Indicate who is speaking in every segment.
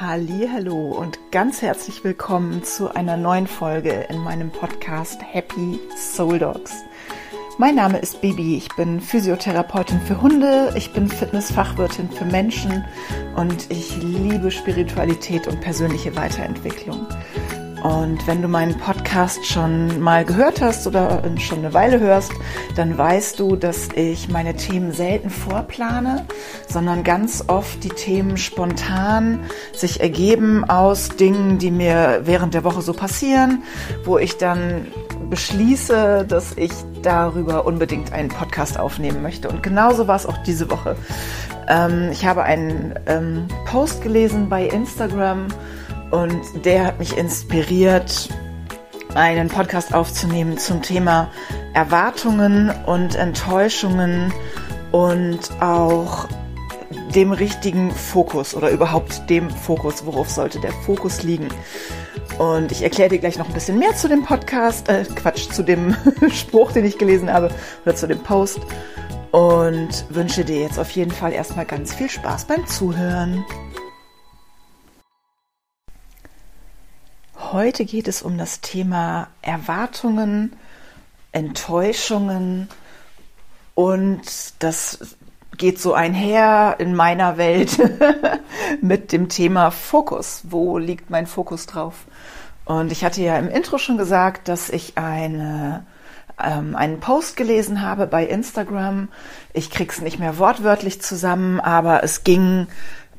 Speaker 1: Hallo und ganz herzlich willkommen zu einer neuen Folge in meinem Podcast Happy Soul Dogs. Mein Name ist Bibi, ich bin Physiotherapeutin für Hunde, ich bin Fitnessfachwirtin für Menschen und ich liebe Spiritualität und persönliche Weiterentwicklung. Und wenn du meinen Podcast schon mal gehört hast oder schon eine Weile hörst, dann weißt du, dass ich meine Themen selten vorplane, sondern ganz oft die Themen spontan sich ergeben aus Dingen, die mir während der Woche so passieren, wo ich dann beschließe, dass ich darüber unbedingt einen Podcast aufnehmen möchte. Und genauso war es auch diese Woche. Ähm, ich habe einen ähm, Post gelesen bei Instagram, und der hat mich inspiriert, einen Podcast aufzunehmen zum Thema Erwartungen und Enttäuschungen und auch dem richtigen Fokus oder überhaupt dem Fokus, worauf sollte der Fokus liegen. Und ich erkläre dir gleich noch ein bisschen mehr zu dem Podcast, äh, Quatsch, zu dem Spruch, den ich gelesen habe oder zu dem Post und wünsche dir jetzt auf jeden Fall erstmal ganz viel Spaß beim Zuhören. Heute geht es um das Thema Erwartungen, Enttäuschungen und das geht so einher in meiner Welt mit dem Thema Fokus. Wo liegt mein Fokus drauf? Und ich hatte ja im Intro schon gesagt, dass ich eine, ähm, einen Post gelesen habe bei Instagram. Ich krieg's nicht mehr wortwörtlich zusammen, aber es ging,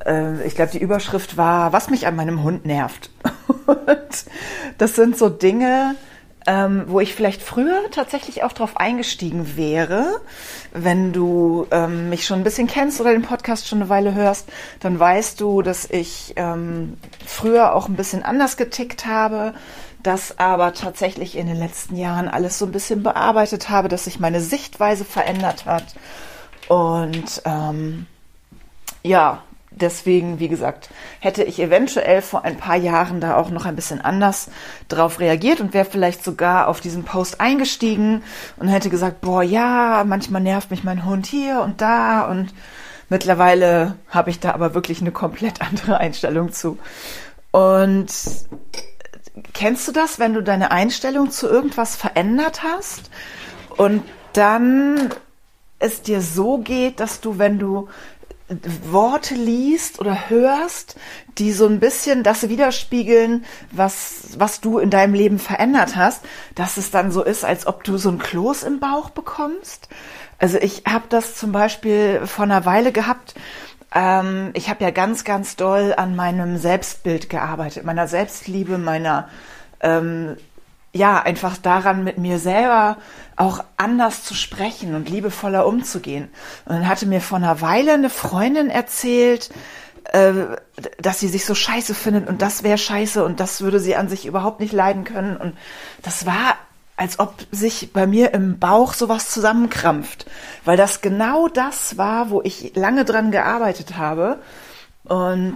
Speaker 1: äh, ich glaube, die Überschrift war, was mich an meinem Hund nervt. Das sind so Dinge, ähm, wo ich vielleicht früher tatsächlich auch drauf eingestiegen wäre. Wenn du ähm, mich schon ein bisschen kennst oder den Podcast schon eine Weile hörst, dann weißt du, dass ich ähm, früher auch ein bisschen anders getickt habe, das aber tatsächlich in den letzten Jahren alles so ein bisschen bearbeitet habe, dass sich meine Sichtweise verändert hat. Und ähm, ja, deswegen, wie gesagt, hätte ich eventuell vor ein paar Jahren da auch noch ein bisschen anders drauf reagiert und wäre vielleicht sogar auf diesen Post eingestiegen und hätte gesagt, boah, ja, manchmal nervt mich mein Hund hier und da und mittlerweile habe ich da aber wirklich eine komplett andere Einstellung zu. Und kennst du das, wenn du deine Einstellung zu irgendwas verändert hast und dann es dir so geht, dass du, wenn du Worte liest oder hörst, die so ein bisschen das widerspiegeln, was, was du in deinem Leben verändert hast, dass es dann so ist, als ob du so ein Kloß im Bauch bekommst. Also ich habe das zum Beispiel vor einer Weile gehabt. Ähm, ich habe ja ganz, ganz doll an meinem Selbstbild gearbeitet, meiner Selbstliebe, meiner ähm, ja, einfach daran, mit mir selber auch anders zu sprechen und liebevoller umzugehen. Und dann hatte mir vor einer Weile eine Freundin erzählt, äh, dass sie sich so scheiße findet und das wäre scheiße und das würde sie an sich überhaupt nicht leiden können. Und das war, als ob sich bei mir im Bauch sowas zusammenkrampft, weil das genau das war, wo ich lange dran gearbeitet habe. Und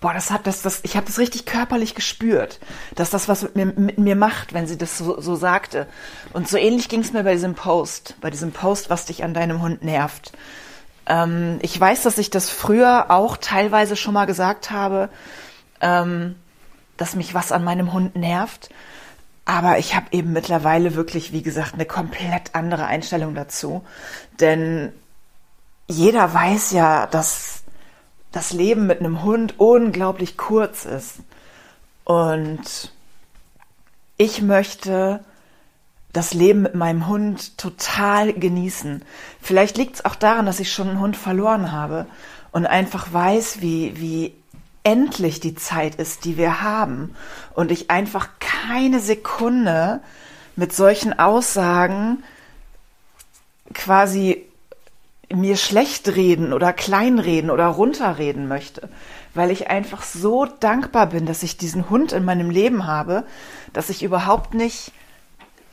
Speaker 1: boah, das hat das, das, ich habe das richtig körperlich gespürt, dass das was mit mir, mit mir macht, wenn sie das so, so sagte. Und so ähnlich ging es mir bei diesem Post, bei diesem Post, was dich an deinem Hund nervt. Ähm, ich weiß, dass ich das früher auch teilweise schon mal gesagt habe, ähm, dass mich was an meinem Hund nervt. Aber ich habe eben mittlerweile wirklich, wie gesagt, eine komplett andere Einstellung dazu. Denn jeder weiß ja, dass das Leben mit einem Hund unglaublich kurz ist. Und ich möchte das Leben mit meinem Hund total genießen. Vielleicht liegt es auch daran, dass ich schon einen Hund verloren habe und einfach weiß, wie, wie endlich die Zeit ist, die wir haben. Und ich einfach keine Sekunde mit solchen Aussagen quasi mir schlecht reden oder kleinreden oder runterreden möchte, weil ich einfach so dankbar bin, dass ich diesen Hund in meinem Leben habe, dass ich überhaupt nicht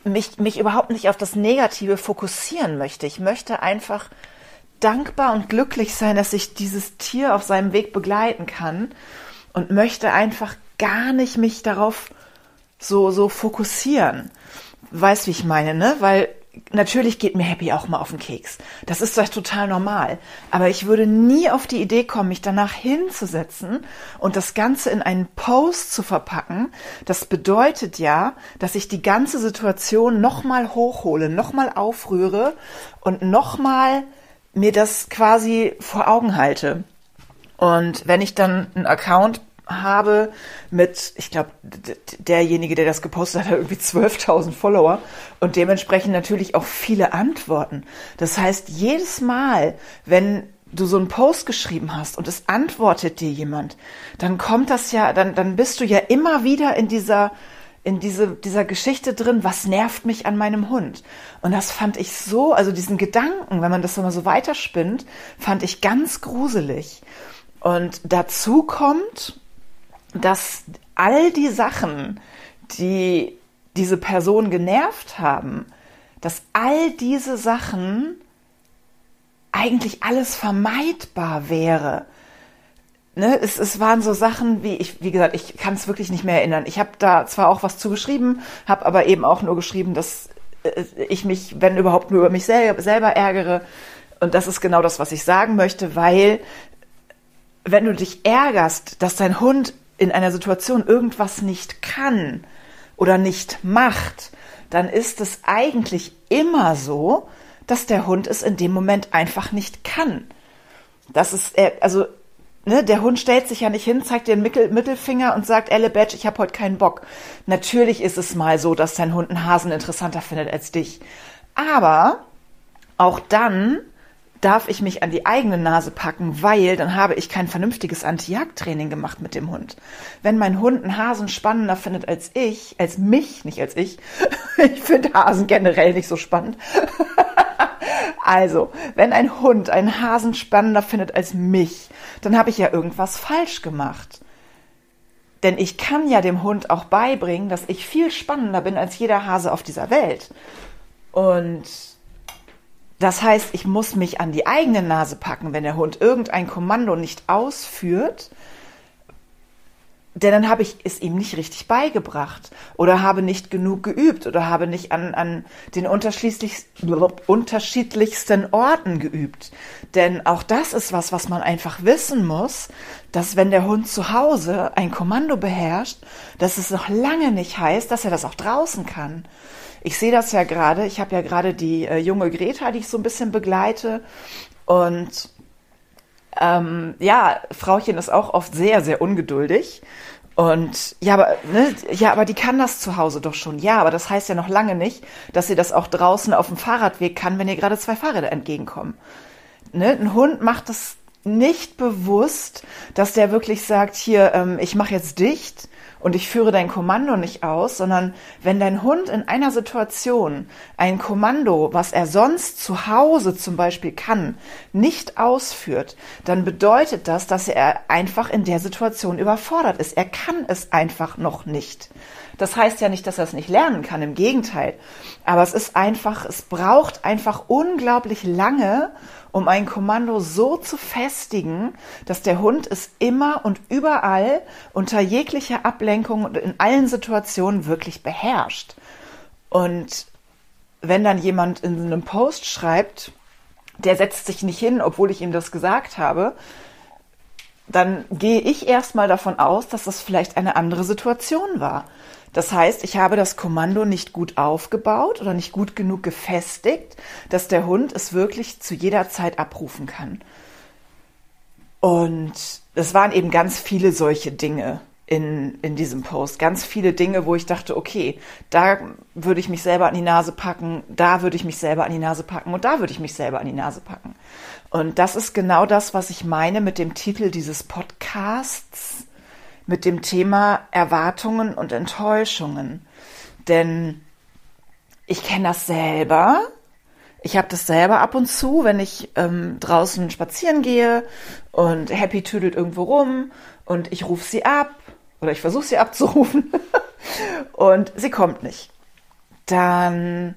Speaker 1: mich, mich überhaupt nicht auf das Negative fokussieren möchte. Ich möchte einfach dankbar und glücklich sein, dass ich dieses Tier auf seinem Weg begleiten kann und möchte einfach gar nicht mich darauf so, so fokussieren. Weißt, wie ich meine, ne? Weil natürlich geht mir Happy auch mal auf den Keks. Das ist doch total normal. Aber ich würde nie auf die Idee kommen, mich danach hinzusetzen und das Ganze in einen Post zu verpacken. Das bedeutet ja, dass ich die ganze Situation nochmal hochhole, nochmal aufrühre und nochmal mir das quasi vor Augen halte. Und wenn ich dann einen Account habe mit, ich glaube, derjenige, der das gepostet hat, hat irgendwie 12.000 Follower und dementsprechend natürlich auch viele Antworten. Das heißt, jedes Mal, wenn du so einen Post geschrieben hast und es antwortet dir jemand, dann kommt das ja, dann, dann bist du ja immer wieder in dieser, in diese, dieser Geschichte drin, was nervt mich an meinem Hund? Und das fand ich so, also diesen Gedanken, wenn man das immer so weiterspinnt, fand ich ganz gruselig. Und dazu kommt, dass all die Sachen, die diese Person genervt haben, dass all diese Sachen eigentlich alles vermeidbar wäre. Ne, es, es waren so Sachen wie ich, wie gesagt, ich kann es wirklich nicht mehr erinnern. Ich habe da zwar auch was zugeschrieben, habe aber eben auch nur geschrieben, dass äh, ich mich, wenn überhaupt, nur über mich selber, selber ärgere. Und das ist genau das, was ich sagen möchte, weil wenn du dich ärgerst, dass dein Hund in einer Situation irgendwas nicht kann oder nicht macht, dann ist es eigentlich immer so, dass der Hund es in dem Moment einfach nicht kann. Das ist, also, ne, der Hund stellt sich ja nicht hin, zeigt dir den Mittel, Mittelfinger und sagt, Elle Badge, ich habe heute keinen Bock. Natürlich ist es mal so, dass dein Hund einen Hasen interessanter findet als dich. Aber auch dann darf ich mich an die eigene Nase packen, weil dann habe ich kein vernünftiges Anti-Jagd-Training gemacht mit dem Hund. Wenn mein Hund einen Hasen spannender findet als ich, als mich, nicht als ich, ich finde Hasen generell nicht so spannend. also, wenn ein Hund einen Hasen spannender findet als mich, dann habe ich ja irgendwas falsch gemacht. Denn ich kann ja dem Hund auch beibringen, dass ich viel spannender bin als jeder Hase auf dieser Welt. Und das heißt, ich muss mich an die eigene Nase packen, wenn der Hund irgendein Kommando nicht ausführt, denn dann habe ich es ihm nicht richtig beigebracht oder habe nicht genug geübt oder habe nicht an, an den unterschiedlichsten Orten geübt. Denn auch das ist was, was man einfach wissen muss, dass wenn der Hund zu Hause ein Kommando beherrscht, dass es noch lange nicht heißt, dass er das auch draußen kann. Ich sehe das ja gerade. Ich habe ja gerade die äh, junge Greta, die ich so ein bisschen begleite. Und ähm, ja, Frauchen ist auch oft sehr, sehr ungeduldig. Und ja, aber ne, ja, aber die kann das zu Hause doch schon. Ja, aber das heißt ja noch lange nicht, dass sie das auch draußen auf dem Fahrradweg kann, wenn ihr gerade zwei Fahrräder entgegenkommen. Ne? Ein Hund macht das nicht bewusst, dass der wirklich sagt, hier, ähm, ich mache jetzt dicht und ich führe dein Kommando nicht aus, sondern wenn dein Hund in einer Situation ein Kommando, was er sonst zu Hause zum Beispiel kann, nicht ausführt, dann bedeutet das, dass er einfach in der Situation überfordert ist. Er kann es einfach noch nicht. Das heißt ja nicht, dass er es nicht lernen kann, im Gegenteil. Aber es ist einfach, es braucht einfach unglaublich lange, um ein Kommando so zu festigen, dass der Hund es immer und überall unter jeglicher Ablenkung und in allen Situationen wirklich beherrscht. Und wenn dann jemand in einem Post schreibt, der setzt sich nicht hin, obwohl ich ihm das gesagt habe, dann gehe ich erstmal davon aus, dass das vielleicht eine andere Situation war. Das heißt, ich habe das Kommando nicht gut aufgebaut oder nicht gut genug gefestigt, dass der Hund es wirklich zu jeder Zeit abrufen kann. Und es waren eben ganz viele solche Dinge in, in diesem Post. Ganz viele Dinge, wo ich dachte, okay, da würde ich mich selber an die Nase packen, da würde ich mich selber an die Nase packen und da würde ich mich selber an die Nase packen. Und das ist genau das, was ich meine mit dem Titel dieses Podcasts mit dem Thema Erwartungen und Enttäuschungen. Denn ich kenne das selber. Ich habe das selber ab und zu, wenn ich ähm, draußen spazieren gehe und Happy tüdelt irgendwo rum und ich rufe sie ab oder ich versuche sie abzurufen und sie kommt nicht. Dann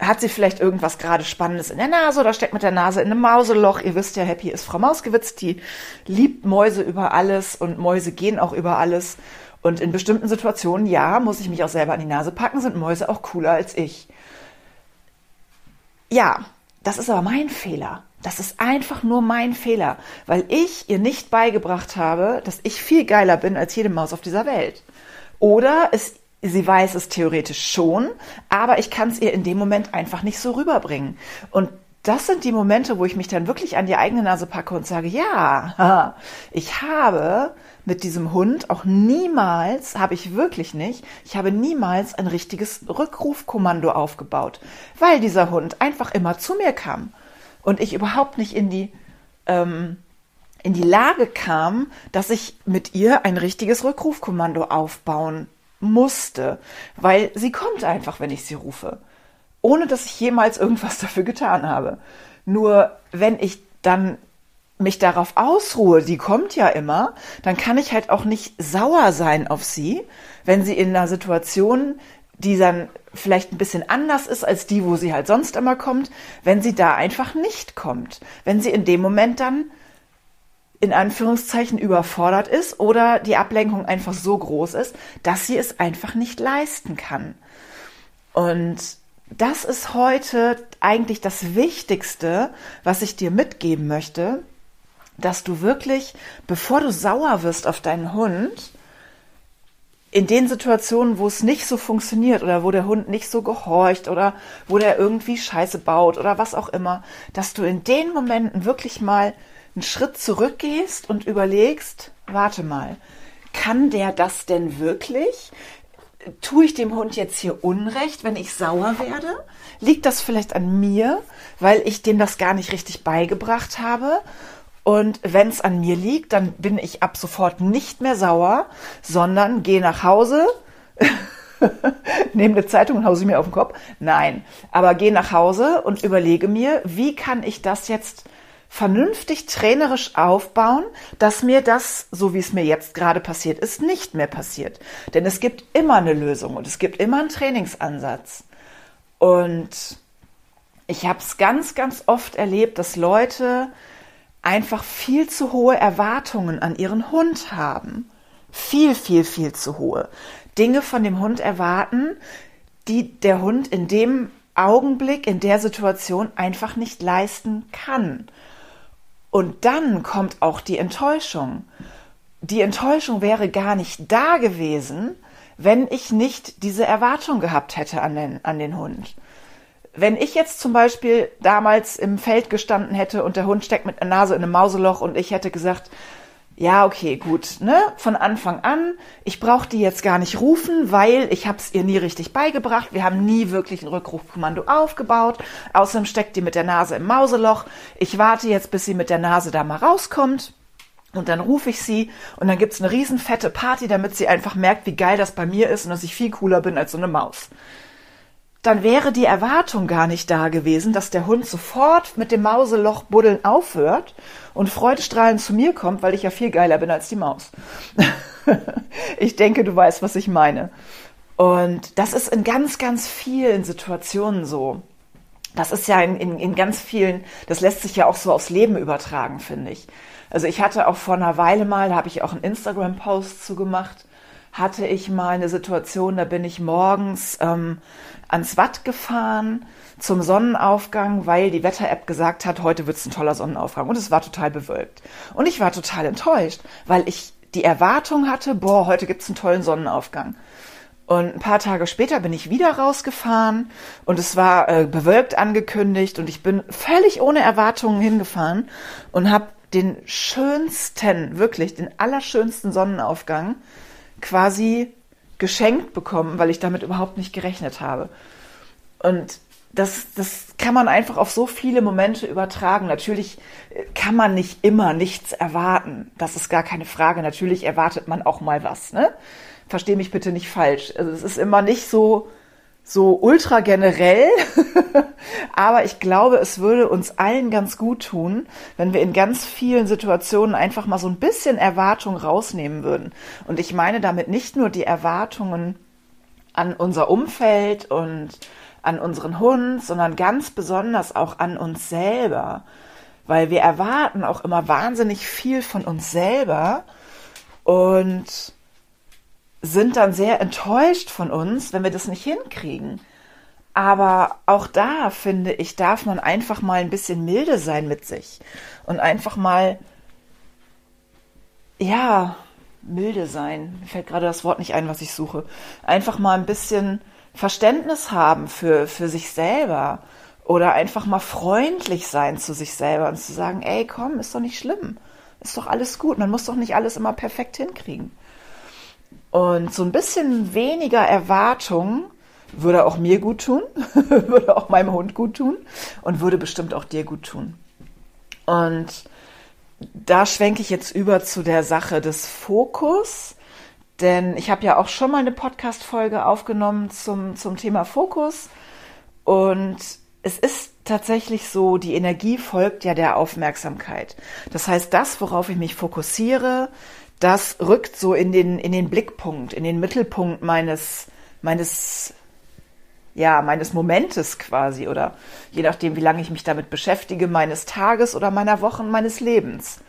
Speaker 1: hat sie vielleicht irgendwas gerade Spannendes in der Nase oder steckt mit der Nase in einem Mauseloch. Ihr wisst ja, Happy ist Frau Mausgewitz, die liebt Mäuse über alles und Mäuse gehen auch über alles. Und in bestimmten Situationen, ja, muss ich mich auch selber an die Nase packen, sind Mäuse auch cooler als ich. ja, das ist aber mein Fehler. Das ist einfach nur mein Fehler, weil ich ihr nicht beigebracht habe, dass ich viel geiler bin als jede Maus auf dieser Welt. Oder es, sie weiß es theoretisch schon, aber ich kann es ihr in dem Moment einfach nicht so rüberbringen. Und das sind die Momente, wo ich mich dann wirklich an die eigene Nase packe und sage, ja, ich habe mit diesem Hund auch niemals, habe ich wirklich nicht, ich habe niemals ein richtiges Rückrufkommando aufgebaut, weil dieser Hund einfach immer zu mir kam und ich überhaupt nicht in die, ähm, in die Lage kam, dass ich mit ihr ein richtiges Rückrufkommando aufbauen musste, weil sie kommt einfach, wenn ich sie rufe, ohne dass ich jemals irgendwas dafür getan habe. Nur wenn ich dann mich darauf ausruhe, die kommt ja immer, dann kann ich halt auch nicht sauer sein auf sie, wenn sie in einer Situation, die dann vielleicht ein bisschen anders ist als die, wo sie halt sonst immer kommt, wenn sie da einfach nicht kommt. Wenn sie in dem Moment dann in Anführungszeichen überfordert ist oder die Ablenkung einfach so groß ist, dass sie es einfach nicht leisten kann. Und das ist heute eigentlich das Wichtigste, was ich dir mitgeben möchte, dass du wirklich, bevor du sauer wirst auf deinen Hund, in den Situationen, wo es nicht so funktioniert oder wo der Hund nicht so gehorcht oder wo der irgendwie Scheiße baut oder was auch immer, dass du in den Momenten wirklich mal einen Schritt zurückgehst und überlegst, warte mal, kann der das denn wirklich? Tue ich dem Hund jetzt hier Unrecht, wenn ich sauer werde? Liegt das vielleicht an mir, weil ich dem das gar nicht richtig beigebracht habe? Und wenn es an mir liegt, dann bin ich ab sofort nicht mehr sauer, sondern gehe nach Hause, nehme eine Zeitung und hause sie mir auf den Kopf. Nein, aber gehe nach Hause und überlege mir, wie kann ich das jetzt vernünftig trainerisch aufbauen, dass mir das, so wie es mir jetzt gerade passiert ist, nicht mehr passiert. Denn es gibt immer eine Lösung und es gibt immer einen Trainingsansatz. Und ich habe es ganz, ganz oft erlebt, dass Leute einfach viel zu hohe Erwartungen an ihren Hund haben. Viel, viel, viel zu hohe. Dinge von dem Hund erwarten, die der Hund in dem Augenblick, in der Situation einfach nicht leisten kann. Und dann kommt auch die Enttäuschung. Die Enttäuschung wäre gar nicht da gewesen, wenn ich nicht diese Erwartung gehabt hätte an den, an den Hund wenn ich jetzt zum Beispiel damals im Feld gestanden hätte und der Hund steckt mit der Nase in einem Mauseloch und ich hätte gesagt, ja, okay, gut, ne? Von Anfang an, ich brauche die jetzt gar nicht rufen, weil ich habe es ihr nie richtig beigebracht. Wir haben nie wirklich ein Rückrufkommando aufgebaut. Außerdem steckt die mit der Nase im Mauseloch. Ich warte jetzt, bis sie mit der Nase da mal rauskommt. Und dann rufe ich sie und dann gibt's eine riesen fette Party, damit sie einfach merkt, wie geil das bei mir ist und dass ich viel cooler bin als so eine Maus dann wäre die Erwartung gar nicht da gewesen, dass der Hund sofort mit dem Mauseloch buddeln aufhört und freudestrahlend zu mir kommt, weil ich ja viel geiler bin als die Maus. ich denke, du weißt, was ich meine. Und das ist in ganz, ganz vielen Situationen so. Das ist ja in, in, in ganz vielen, das lässt sich ja auch so aufs Leben übertragen, finde ich. Also ich hatte auch vor einer Weile mal, da habe ich auch einen Instagram-Post zu gemacht, hatte ich mal eine Situation, da bin ich morgens ähm, ans Watt gefahren zum Sonnenaufgang, weil die Wetter-App gesagt hat, heute wird es ein toller Sonnenaufgang. Und es war total bewölkt. Und ich war total enttäuscht, weil ich die Erwartung hatte, boah, heute gibt es einen tollen Sonnenaufgang. Und ein paar Tage später bin ich wieder rausgefahren und es war äh, bewölkt angekündigt und ich bin völlig ohne Erwartungen hingefahren und habe den schönsten, wirklich den allerschönsten Sonnenaufgang quasi geschenkt bekommen, weil ich damit überhaupt nicht gerechnet habe. Und das, das kann man einfach auf so viele Momente übertragen. Natürlich äh, kann man nicht immer nichts erwarten. Das ist gar keine Frage. Natürlich erwartet man auch mal was. Ne? Versteh mich bitte nicht falsch. Also es ist immer nicht so, so ultra generell, aber ich glaube, es würde uns allen ganz gut tun, wenn wir in ganz vielen Situationen einfach mal so ein bisschen Erwartung rausnehmen würden. Und ich meine damit nicht nur die Erwartungen an unser Umfeld und an unseren Hund, sondern ganz besonders auch an uns selber, weil wir erwarten auch immer wahnsinnig viel von uns selber und sind dann sehr enttäuscht von uns, wenn wir das nicht hinkriegen. Aber auch da finde ich, darf man einfach mal ein bisschen milde sein mit sich und einfach mal, ja, milde sein. Mir fällt gerade das Wort nicht ein, was ich suche. Einfach mal ein bisschen Verständnis haben für, für sich selber oder einfach mal freundlich sein zu sich selber und zu sagen, ey, komm, ist doch nicht schlimm. Ist doch alles gut. Man muss doch nicht alles immer perfekt hinkriegen. Und so ein bisschen weniger Erwartung würde auch mir gut tun, würde auch meinem Hund gut tun und würde bestimmt auch dir gut tun. Und da schwenke ich jetzt über zu der Sache des Fokus, denn ich habe ja auch schon mal eine Podcast-Folge aufgenommen zum, zum Thema Fokus und es ist tatsächlich so, die Energie folgt ja der Aufmerksamkeit. Das heißt, das, worauf ich mich fokussiere, das rückt so in den, in den Blickpunkt, in den Mittelpunkt meines, meines, ja, meines Momentes quasi oder je nachdem, wie lange ich mich damit beschäftige, meines Tages oder meiner Wochen, meines Lebens.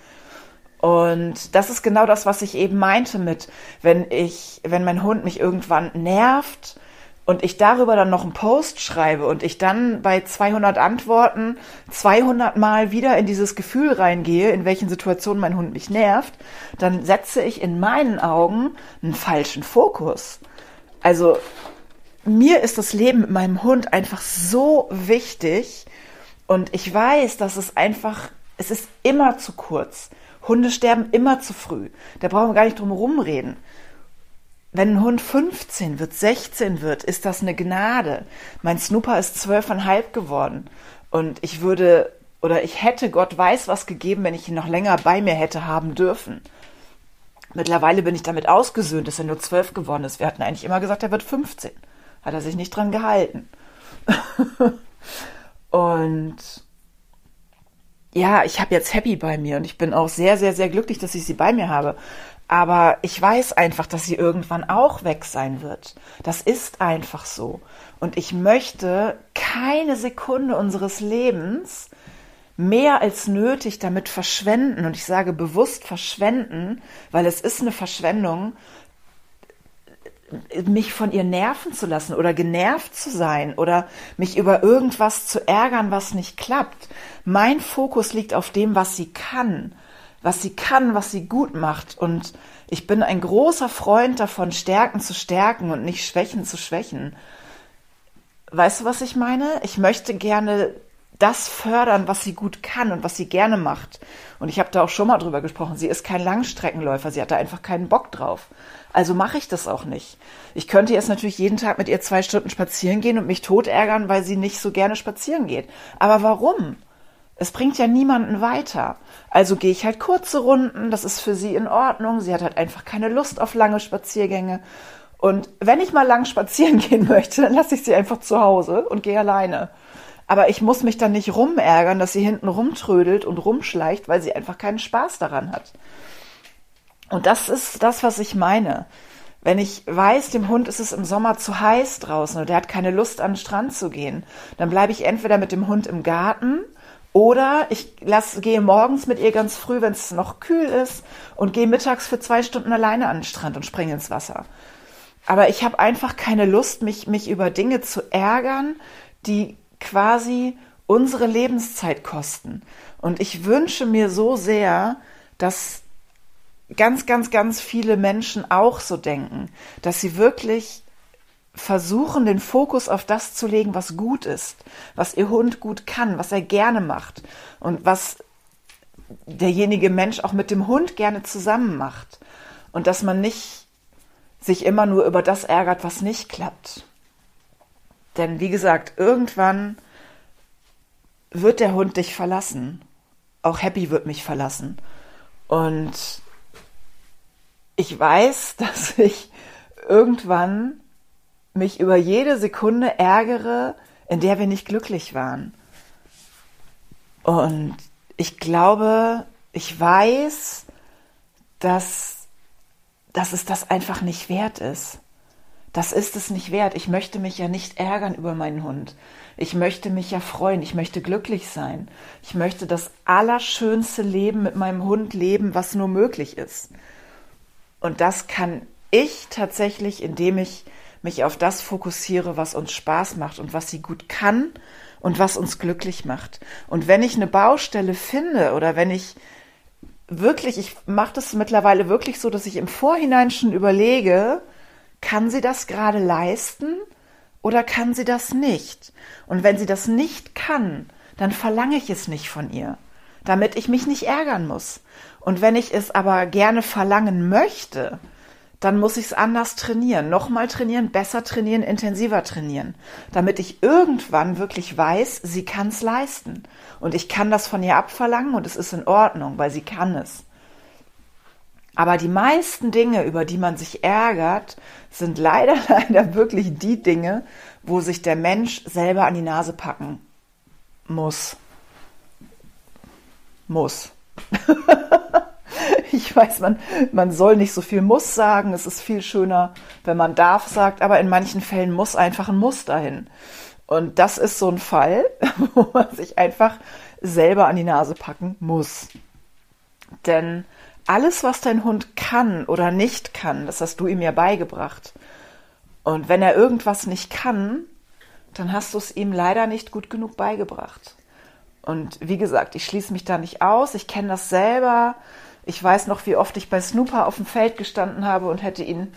Speaker 1: Und das ist genau das, was ich eben meinte mit, wenn ich, wenn mein Hund mich irgendwann nervt, und ich darüber dann noch einen Post schreibe und ich dann bei 200 Antworten 200 Mal wieder in dieses Gefühl reingehe, in welchen Situationen mein Hund mich nervt, dann setze ich in meinen Augen einen falschen Fokus. Also mir ist das Leben mit meinem Hund einfach so wichtig und ich weiß, dass es einfach, es ist immer zu kurz. Hunde sterben immer zu früh. Da brauchen wir gar nicht drum rumreden wenn ein Hund 15 wird, 16 wird, ist das eine Gnade. Mein Snooper ist zwölfeinhalb geworden. Und ich würde, oder ich hätte Gott weiß was gegeben, wenn ich ihn noch länger bei mir hätte haben dürfen. Mittlerweile bin ich damit ausgesöhnt, dass er nur zwölf geworden ist. Wir hatten eigentlich immer gesagt, er wird 15. Hat er sich nicht dran gehalten. und ja, ich habe jetzt Happy bei mir und ich bin auch sehr, sehr, sehr glücklich, dass ich sie bei mir habe. Aber ich weiß einfach, dass sie irgendwann auch weg sein wird. Das ist einfach so. Und ich möchte keine Sekunde unseres Lebens mehr als nötig damit verschwenden. Und ich sage bewusst verschwenden, weil es ist eine Verschwendung, mich von ihr nerven zu lassen oder genervt zu sein oder mich über irgendwas zu ärgern, was nicht klappt. Mein Fokus liegt auf dem, was sie kann was sie kann, was sie gut macht. Und ich bin ein großer Freund davon, Stärken zu stärken und nicht Schwächen zu schwächen. Weißt du, was ich meine? Ich möchte gerne das fördern, was sie gut kann und was sie gerne macht. Und ich habe da auch schon mal drüber gesprochen. Sie ist kein Langstreckenläufer, sie hat da einfach keinen Bock drauf. Also mache ich das auch nicht. Ich könnte jetzt natürlich jeden Tag mit ihr zwei Stunden spazieren gehen und mich tot ärgern, weil sie nicht so gerne spazieren geht. Aber warum? Es bringt ja niemanden weiter. Also gehe ich halt kurze Runden, das ist für sie in Ordnung. Sie hat halt einfach keine Lust auf lange Spaziergänge. Und wenn ich mal lang spazieren gehen möchte, dann lasse ich sie einfach zu Hause und gehe alleine. Aber ich muss mich dann nicht rumärgern, dass sie hinten rumtrödelt und rumschleicht, weil sie einfach keinen Spaß daran hat. Und das ist das, was ich meine. Wenn ich weiß, dem Hund ist es im Sommer zu heiß draußen oder der hat keine Lust an den Strand zu gehen, dann bleibe ich entweder mit dem Hund im Garten oder ich lass, gehe morgens mit ihr ganz früh, wenn es noch kühl ist, und gehe mittags für zwei Stunden alleine an den Strand und springe ins Wasser. Aber ich habe einfach keine Lust, mich, mich über Dinge zu ärgern, die quasi unsere Lebenszeit kosten. Und ich wünsche mir so sehr, dass ganz, ganz, ganz viele Menschen auch so denken, dass sie wirklich versuchen, den Fokus auf das zu legen, was gut ist, was ihr Hund gut kann, was er gerne macht und was derjenige Mensch auch mit dem Hund gerne zusammen macht. Und dass man nicht sich immer nur über das ärgert, was nicht klappt. Denn wie gesagt, irgendwann wird der Hund dich verlassen. Auch Happy wird mich verlassen. Und ich weiß, dass ich irgendwann mich über jede Sekunde ärgere, in der wir nicht glücklich waren. Und ich glaube, ich weiß, dass, dass es das einfach nicht wert ist. Das ist es nicht wert. Ich möchte mich ja nicht ärgern über meinen Hund. Ich möchte mich ja freuen. Ich möchte glücklich sein. Ich möchte das allerschönste Leben mit meinem Hund leben, was nur möglich ist. Und das kann ich tatsächlich, indem ich mich auf das fokussiere, was uns Spaß macht und was sie gut kann und was uns glücklich macht. Und wenn ich eine Baustelle finde oder wenn ich wirklich, ich mache das mittlerweile wirklich so, dass ich im Vorhinein schon überlege, kann sie das gerade leisten oder kann sie das nicht? Und wenn sie das nicht kann, dann verlange ich es nicht von ihr, damit ich mich nicht ärgern muss. Und wenn ich es aber gerne verlangen möchte, dann muss ich es anders trainieren, nochmal trainieren, besser trainieren, intensiver trainieren, damit ich irgendwann wirklich weiß, sie kann es leisten. Und ich kann das von ihr abverlangen und es ist in Ordnung, weil sie kann es. Aber die meisten Dinge, über die man sich ärgert, sind leider, leider wirklich die Dinge, wo sich der Mensch selber an die Nase packen muss. Muss. ich weiß, man, man soll nicht so viel muss sagen. Es ist viel schöner, wenn man darf sagt, aber in manchen Fällen muss einfach ein Muss dahin. Und das ist so ein Fall, wo man sich einfach selber an die Nase packen muss. Denn alles, was dein Hund kann oder nicht kann, das hast du ihm ja beigebracht. Und wenn er irgendwas nicht kann, dann hast du es ihm leider nicht gut genug beigebracht. Und wie gesagt, ich schließe mich da nicht aus. Ich kenne das selber. Ich weiß noch, wie oft ich bei Snooper auf dem Feld gestanden habe und hätte ihn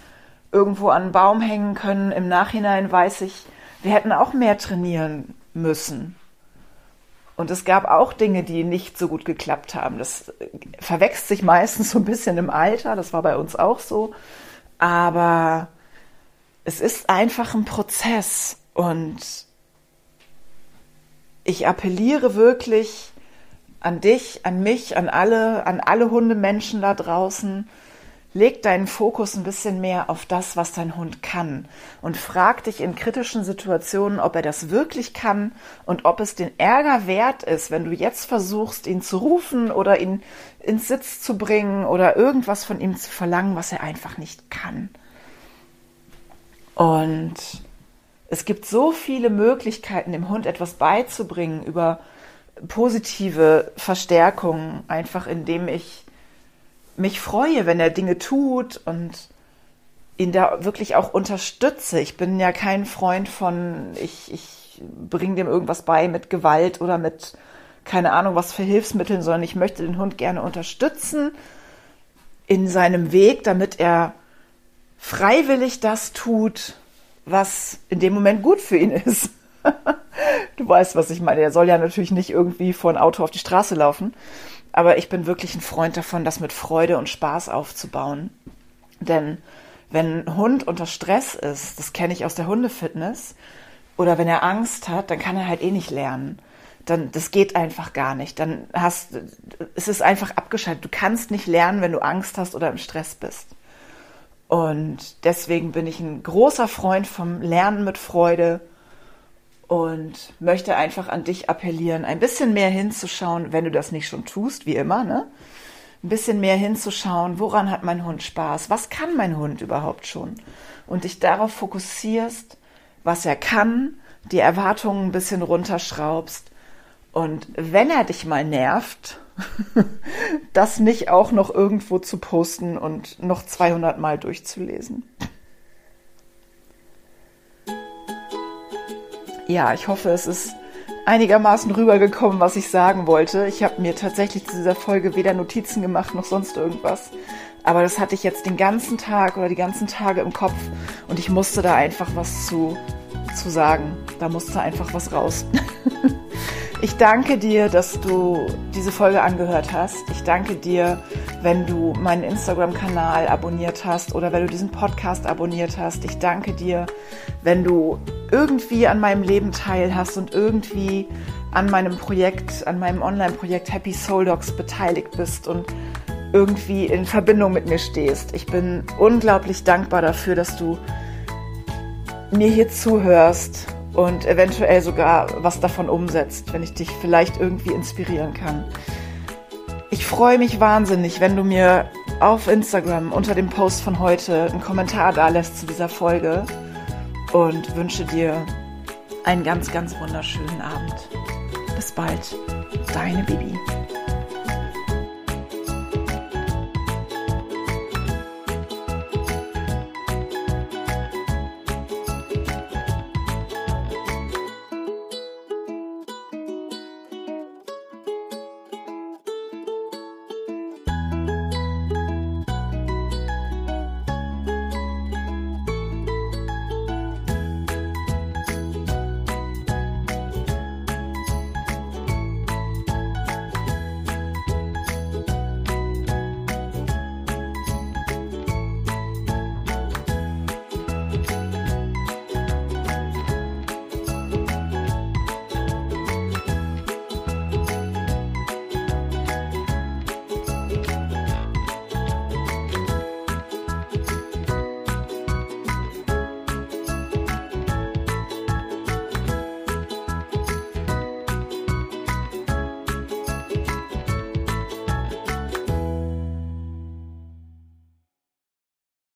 Speaker 1: irgendwo an einen Baum hängen können. Im Nachhinein weiß ich, wir hätten auch mehr trainieren müssen. Und es gab auch Dinge, die nicht so gut geklappt haben. Das verwechselt sich meistens so ein bisschen im Alter. Das war bei uns auch so. Aber es ist einfach ein Prozess. Und ich appelliere wirklich an dich, an mich, an alle, an alle Hundemenschen da draußen. Leg deinen Fokus ein bisschen mehr auf das, was dein Hund kann und frag dich in kritischen Situationen, ob er das wirklich kann und ob es den Ärger wert ist, wenn du jetzt versuchst, ihn zu rufen oder ihn ins Sitz zu bringen oder irgendwas von ihm zu verlangen, was er einfach nicht kann. Und es gibt so viele Möglichkeiten, dem Hund etwas beizubringen über positive Verstärkung, einfach indem ich mich freue, wenn er Dinge tut und ihn da wirklich auch unterstütze. Ich bin ja kein Freund von, ich, ich bringe dem irgendwas bei mit Gewalt oder mit keine Ahnung was für Hilfsmitteln, sondern ich möchte den Hund gerne unterstützen in seinem Weg, damit er freiwillig das tut, was in dem Moment gut für ihn ist. du weißt, was ich meine. Er soll ja natürlich nicht irgendwie vor ein Auto auf die Straße laufen. Aber ich bin wirklich ein Freund davon, das mit Freude und Spaß aufzubauen. Denn wenn ein Hund unter Stress ist, das kenne ich aus der Hundefitness, oder wenn er Angst hat, dann kann er halt eh nicht lernen. Dann, das geht einfach gar nicht. Dann hast, es ist einfach abgeschaltet. Du kannst nicht lernen, wenn du Angst hast oder im Stress bist. Und deswegen bin ich ein großer Freund vom Lernen mit Freude und möchte einfach an dich appellieren, ein bisschen mehr hinzuschauen, wenn du das nicht schon tust, wie immer, ne? Ein bisschen mehr hinzuschauen, woran hat mein Hund Spaß? Was kann mein Hund überhaupt schon? Und dich darauf fokussierst, was er kann, die Erwartungen ein bisschen runterschraubst. Und wenn er dich mal nervt, das nicht auch noch irgendwo zu posten und noch 200 Mal durchzulesen. Ja, ich hoffe, es ist einigermaßen rübergekommen, was ich sagen wollte. Ich habe mir tatsächlich zu dieser Folge weder Notizen gemacht noch sonst irgendwas. Aber das hatte ich jetzt den ganzen Tag oder die ganzen Tage im Kopf und ich musste da einfach was zu, zu sagen. Da musste einfach was raus. Ich danke dir, dass du diese Folge angehört hast. Ich danke dir, wenn du meinen Instagram-Kanal abonniert hast oder wenn du diesen Podcast abonniert hast. Ich danke dir, wenn du irgendwie an meinem Leben teilhast und irgendwie an meinem Projekt, an meinem Online-Projekt Happy Soul Dogs beteiligt bist und irgendwie in Verbindung mit mir stehst. Ich bin unglaublich dankbar dafür, dass du mir hier zuhörst und eventuell sogar was davon umsetzt, wenn ich dich vielleicht irgendwie inspirieren kann. Ich freue mich wahnsinnig, wenn du mir auf Instagram unter dem Post von heute einen Kommentar da lässt zu dieser Folge und wünsche dir einen ganz, ganz wunderschönen Abend. Bis bald, deine Bibi.